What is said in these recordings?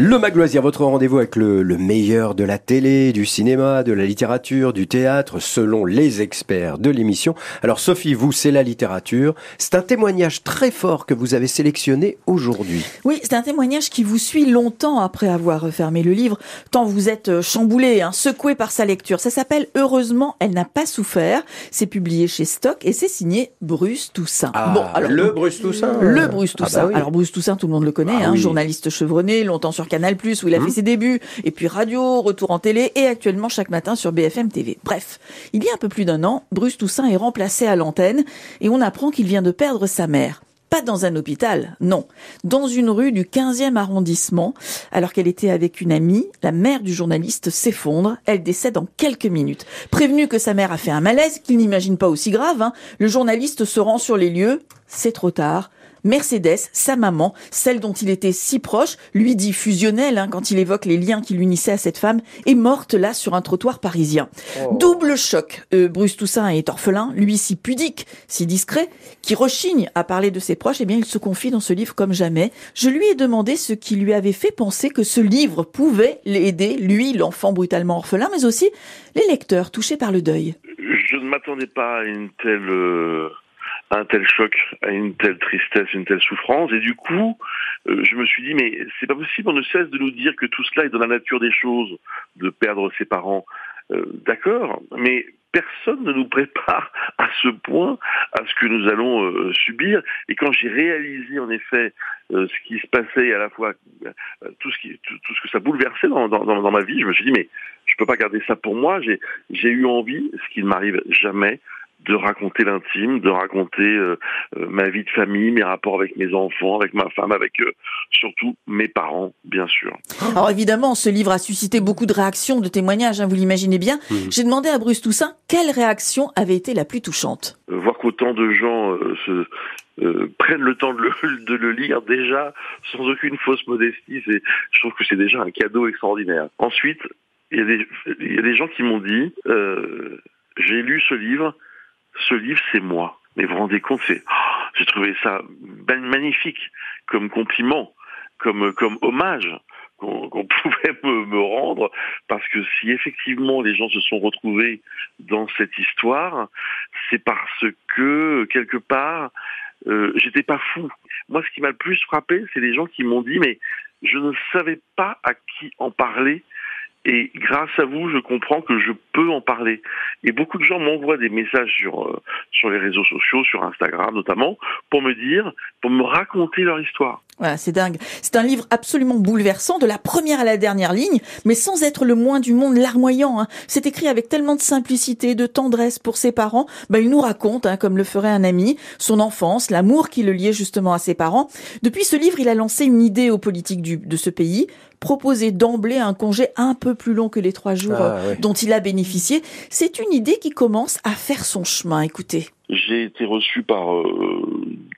Le Magloisir, votre rendez-vous avec le, le, meilleur de la télé, du cinéma, de la littérature, du théâtre, selon les experts de l'émission. Alors Sophie, vous, c'est la littérature. C'est un témoignage très fort que vous avez sélectionné aujourd'hui. Oui, c'est un témoignage qui vous suit longtemps après avoir fermé le livre, tant vous êtes euh, chamboulé, hein, secoué par sa lecture. Ça s'appelle Heureusement, elle n'a pas souffert. C'est publié chez Stock et c'est signé Bruce Toussaint. Ah, bon, alors, le Bruce Toussaint Le Bruce Toussaint. Ah bah oui. Alors Bruce Toussaint, tout le monde le connaît, ah, hein, oui. journaliste chevronné, longtemps sur Canal+, où il a mmh. fait ses débuts, et puis radio, retour en télé, et actuellement chaque matin sur BFM TV. Bref, il y a un peu plus d'un an, Bruce Toussaint est remplacé à l'antenne, et on apprend qu'il vient de perdre sa mère. Pas dans un hôpital, non. Dans une rue du 15e arrondissement, alors qu'elle était avec une amie, la mère du journaliste s'effondre, elle décède en quelques minutes. Prévenu que sa mère a fait un malaise, qu'il n'imagine pas aussi grave, hein, le journaliste se rend sur les lieux, c'est trop tard, Mercedes, sa maman, celle dont il était si proche, lui dit fusionnel hein, quand il évoque les liens qui l'unissaient à cette femme, est morte là sur un trottoir parisien. Oh. Double choc. Euh, Bruce Toussaint est orphelin, lui si pudique, si discret, qui rechigne à parler de ses proches, eh bien il se confie dans ce livre comme jamais. Je lui ai demandé ce qui lui avait fait penser que ce livre pouvait l'aider, lui, l'enfant brutalement orphelin, mais aussi les lecteurs touchés par le deuil. Je ne m'attendais pas à une telle... Un tel choc, à une telle tristesse, une telle souffrance. Et du coup, euh, je me suis dit, mais c'est pas possible, on ne cesse de nous dire que tout cela est dans la nature des choses, de perdre ses parents. Euh, D'accord, mais personne ne nous prépare à ce point à ce que nous allons euh, subir. Et quand j'ai réalisé en effet ce qui se passait, à la fois tout ce qui, tout, ce que ça bouleversait dans, dans, dans, ma vie, je me suis dit mais je peux pas garder ça pour moi. J'ai eu envie, ce qui ne m'arrive jamais, de raconter l'intime, de raconter euh, euh, ma vie de famille, mes rapports avec mes enfants, avec ma femme, avec euh, surtout mes parents, bien sûr. Alors évidemment, ce livre a suscité beaucoup de réactions, de témoignages, hein, vous l'imaginez bien. Mmh. J'ai demandé à Bruce Toussaint quelle réaction avait été la plus touchante. Euh, voir qu'autant de gens se prennent le temps de le, de le, lire déjà sans aucune fausse modestie, je trouve que c'est déjà un cadeau extraordinaire. Ensuite, il y a des, il y a des gens qui m'ont dit, j'ai lu ce livre ce livre, c'est moi. Mais vous vous rendez compte, c'est, oh, j'ai trouvé ça magnifique comme compliment, comme comme hommage qu'on qu pouvait me, me, rendre, parce que si effectivement les gens se sont retrouvés dans cette histoire, c'est parce que quelque part euh, j'étais pas fou. Moi, ce qui m'a le plus frappé, c'est les gens qui m'ont dit mais je ne savais pas à qui en parler et grâce à vous, je comprends que je peux en parler. Et beaucoup de gens m'envoient des messages sur euh, sur les réseaux sociaux, sur Instagram notamment, pour me dire, pour me raconter leur histoire. Voilà, c'est dingue. C'est un livre absolument bouleversant, de la première à la dernière ligne, mais sans être le moins du monde larmoyant. Hein. C'est écrit avec tellement de simplicité, de tendresse pour ses parents. Ben, il nous raconte, hein, comme le ferait un ami, son enfance, l'amour qui le liait justement à ses parents. Depuis ce livre, il a lancé une idée aux politiques du, de ce pays, proposer d'emblée un congé un peu plus long que les trois jours ah, ouais. dont il a bénéficié. C'est une idée qui commence à faire son chemin. Écoutez. J'ai été reçu par euh,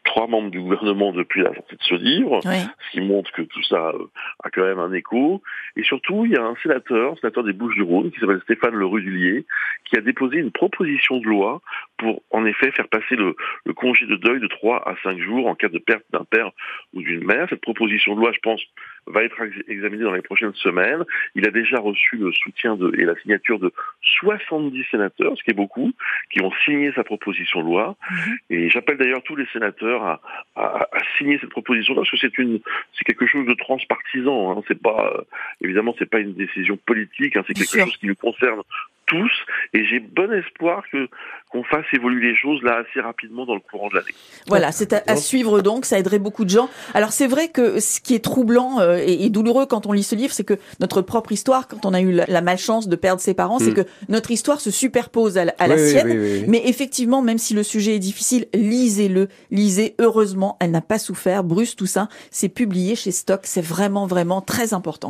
trois membres du gouvernement depuis la sortie de ce livre, oui. ce qui montre que tout ça euh, a quand même un écho. Et surtout, il y a un sénateur, sénateur des Bouches-du-Rhône, qui s'appelle Stéphane Le Rudulier, qui a déposé une proposition de loi pour, en effet, faire passer le, le congé de deuil de trois à cinq jours en cas de perte d'un père ou d'une mère. Cette proposition de loi, je pense, va être examiné dans les prochaines semaines. Il a déjà reçu le soutien de, et la signature de 70 sénateurs, ce qui est beaucoup, qui ont signé sa proposition de loi. Mhm. Mmh. Et j'appelle d'ailleurs tous les sénateurs à, à, à signer cette proposition parce que c'est une, c'est quelque chose de transpartisan. Hein. C'est pas, euh, évidemment, c'est pas une décision politique. Hein. C'est quelque sûr. chose qui nous concerne tous et j'ai bon espoir que qu'on fasse évoluer les choses là assez rapidement dans le courant de l'année. Voilà, c'est à, à, suivre donc, ça aiderait beaucoup de gens. Alors c'est vrai que ce qui est troublant euh, et, et, douloureux quand on lit ce livre, c'est que notre propre histoire, quand on a eu la, la malchance de perdre ses parents, mmh. c'est que notre histoire se superpose à, à la oui, sienne. Oui, oui, Mais effectivement, même si le sujet est difficile, lisez-le, lisez. Heureusement, elle n'a pas souffert. Bruce Toussaint, c'est publié chez Stock, c'est vraiment vraiment très important.